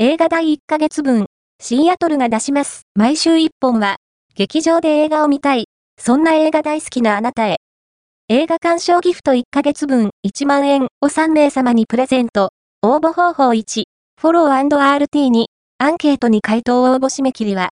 映画第1ヶ月分、シーアトルが出します。毎週1本は、劇場で映画を見たい。そんな映画大好きなあなたへ。映画鑑賞ギフト1ヶ月分1万円を3名様にプレゼント。応募方法1、フォロー &RT に、アンケートに回答応募締め切りは